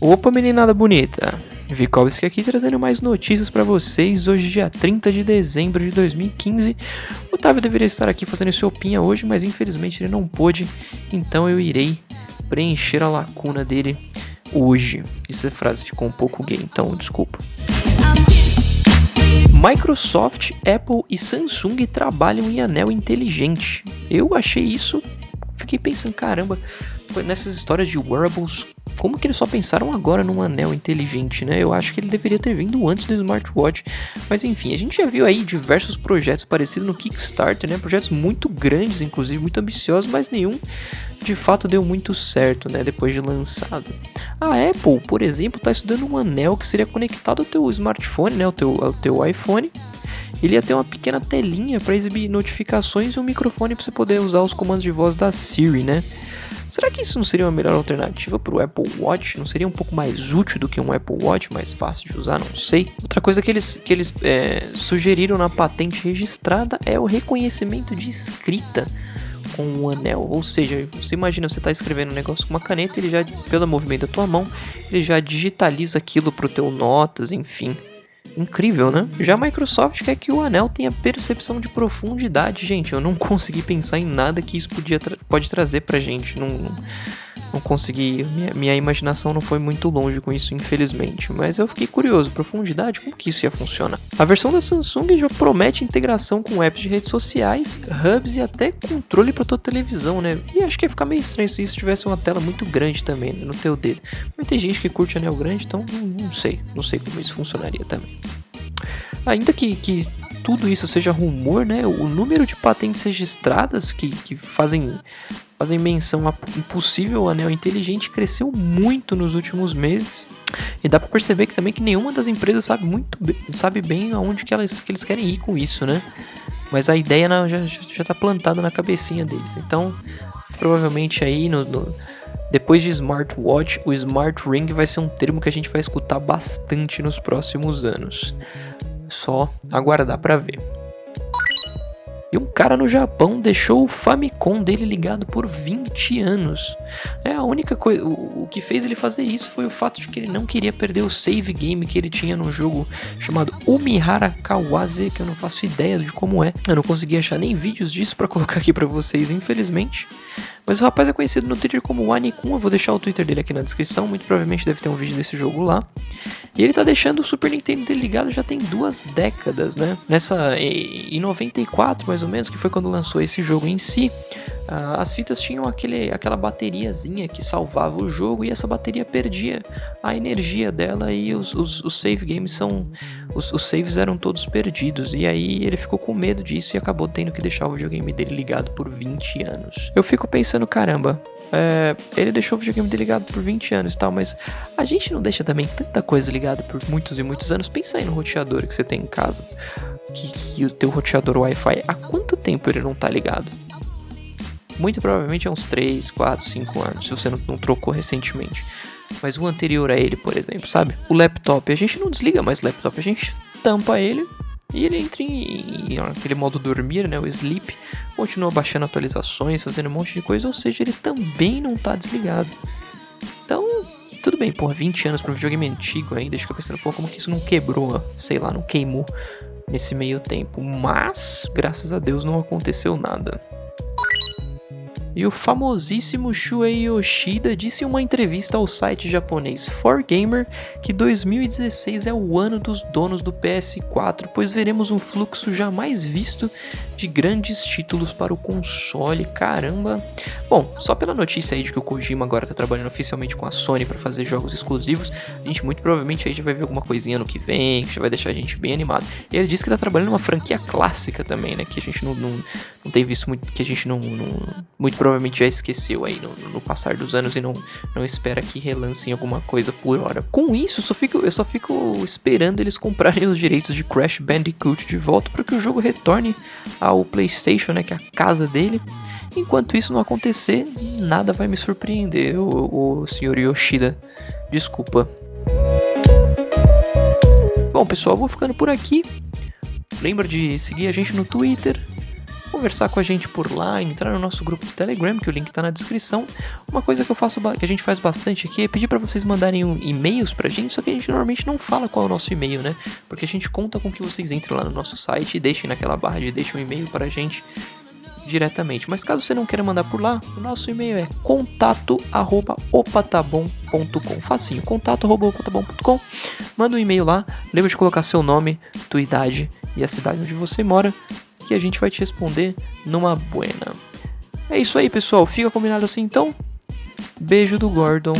Opa, meninada bonita! Vikovski aqui trazendo mais notícias para vocês. Hoje, dia 30 de dezembro de 2015. O Otávio deveria estar aqui fazendo sua opinião hoje, mas infelizmente ele não pôde. Então eu irei preencher a lacuna dele hoje. Essa frase ficou um pouco gay, então desculpa. Microsoft, Apple e Samsung trabalham em anel inteligente. Eu achei isso, fiquei pensando, caramba, nessas histórias de wearables, como que eles só pensaram agora num anel inteligente, né? Eu acho que ele deveria ter vindo antes do smartwatch. Mas enfim, a gente já viu aí diversos projetos parecidos no Kickstarter, né? Projetos muito grandes, inclusive muito ambiciosos, mas nenhum de fato deu muito certo, né? Depois de lançado. A Apple, por exemplo, está estudando um anel que seria conectado ao teu smartphone, né? Ao teu, ao teu iPhone. Ele ia ter uma pequena telinha para exibir notificações e um microfone para você poder usar os comandos de voz da Siri, né? Será que isso não seria uma melhor alternativa para o Apple Watch? Não seria um pouco mais útil do que um Apple Watch, mais fácil de usar? Não sei. Outra coisa que eles, que eles é, sugeriram na patente registrada é o reconhecimento de escrita com o anel. Ou seja, você imagina você está escrevendo um negócio com uma caneta, ele já, pelo movimento da tua mão, ele já digitaliza aquilo para o teu notas, enfim. Incrível, né? Já a Microsoft quer que o anel tenha percepção de profundidade. Gente, eu não consegui pensar em nada que isso podia tra pode trazer pra gente. Não, não, consegui. Minha, minha, imaginação não foi muito longe com isso, infelizmente. Mas eu fiquei curioso. Profundidade, como que isso ia funcionar? A versão da Samsung já promete integração com apps de redes sociais, hubs e até controle para tua televisão, né? E acho que ia ficar meio estranho se isso tivesse uma tela muito grande também né, no teu dedo. Mas tem gente que curte anel grande, então não, não sei. Não sei como isso funcionaria também. Ainda que, que tudo isso seja rumor, né? O número de patentes registradas que, que fazem, fazem menção a um possível anel inteligente cresceu muito nos últimos meses. E dá para perceber que também que nenhuma das empresas sabe muito sabe bem aonde que, elas, que eles querem ir com isso, né? Mas a ideia já, já tá plantada na cabecinha deles. Então, provavelmente aí no, no depois de smartwatch, o smart ring vai ser um termo que a gente vai escutar bastante nos próximos anos. Só aguardar para ver. E um cara no Japão deixou o Famicom dele ligado por 20 anos. É a única coisa. O, que fez ele fazer isso foi o fato de que ele não queria perder o save game que ele tinha no jogo chamado Umihara Kawase, que eu não faço ideia de como é. Eu não consegui achar nem vídeos disso para colocar aqui para vocês, infelizmente. Mas o rapaz é conhecido no Twitter como Wanikun, eu vou deixar o Twitter dele aqui na descrição, muito provavelmente deve ter um vídeo desse jogo lá. E ele tá deixando o Super Nintendo dele ligado já tem duas décadas, né? Nessa em 94, mais ou menos, que foi quando lançou esse jogo em si, Uh, as fitas tinham aquele, aquela bateriazinha que salvava o jogo e essa bateria perdia a energia dela e os, os, os save games são. Os, os, saves eram todos perdidos. E aí ele ficou com medo disso e acabou tendo que deixar o videogame dele ligado por 20 anos. Eu fico pensando, caramba. É, ele deixou o videogame ligado por 20 anos e tal, mas a gente não deixa também tanta coisa ligada por muitos e muitos anos. Pensa aí no roteador que você tem em casa. Que, que o teu roteador Wi-Fi, há quanto tempo ele não tá ligado? Muito provavelmente há uns 3, 4, 5 anos, se você não, não trocou recentemente. Mas o anterior a ele, por exemplo, sabe? O laptop, a gente não desliga mais o laptop, a gente tampa ele e ele entra em, em aquele modo dormir, né? O sleep, continua baixando atualizações, fazendo um monte de coisa, ou seja, ele também não tá desligado. Então, tudo bem, por 20 anos para um videogame antigo ainda, deixa eu pensando, pô, como que isso não quebrou, sei lá, não queimou nesse meio tempo. Mas, graças a Deus, não aconteceu nada. E o famosíssimo Shuei Yoshida disse em uma entrevista ao site japonês 4Gamer que 2016 é o ano dos donos do PS4, pois veremos um fluxo jamais visto de grandes títulos para o console. Caramba! Bom, só pela notícia aí de que o Kojima agora está trabalhando oficialmente com a Sony para fazer jogos exclusivos, a gente muito provavelmente aí já vai ver alguma coisinha no que vem, que já vai deixar a gente bem animado. E ele disse que está trabalhando uma franquia clássica também, né? Que a gente não, não, não tem visto muito, que a gente não, não muito provavelmente já esqueceu aí no, no, passar dos anos e não, não espera que relancem alguma coisa por hora. Com isso, só fico, eu só fico esperando eles comprarem os direitos de Crash Bandicoot de volta para que o jogo retorne ao PlayStation, né, que é a casa dele. Enquanto isso não acontecer, nada vai me surpreender, o, o senhor Yoshida. Desculpa. Bom, pessoal, vou ficando por aqui. Lembra de seguir a gente no Twitter, conversar com a gente por lá, entrar no nosso grupo do Telegram, que o link tá na descrição. Uma coisa que eu faço, que a gente faz bastante aqui é pedir para vocês mandarem um e-mails pra gente, só que a gente normalmente não fala qual é o nosso e-mail, né? Porque a gente conta com que vocês entrem lá no nosso site e deixem naquela barra de deixem um e-mail pra gente diretamente. Mas caso você não queira mandar por lá, o nosso e-mail é contato@opatabom.com. Facinho, contato@opatabom.com. Manda um e-mail lá, lembra de colocar seu nome, tua idade e a cidade onde você mora, que a gente vai te responder numa buena. É isso aí, pessoal. Fica combinado assim então. Beijo do Gordon.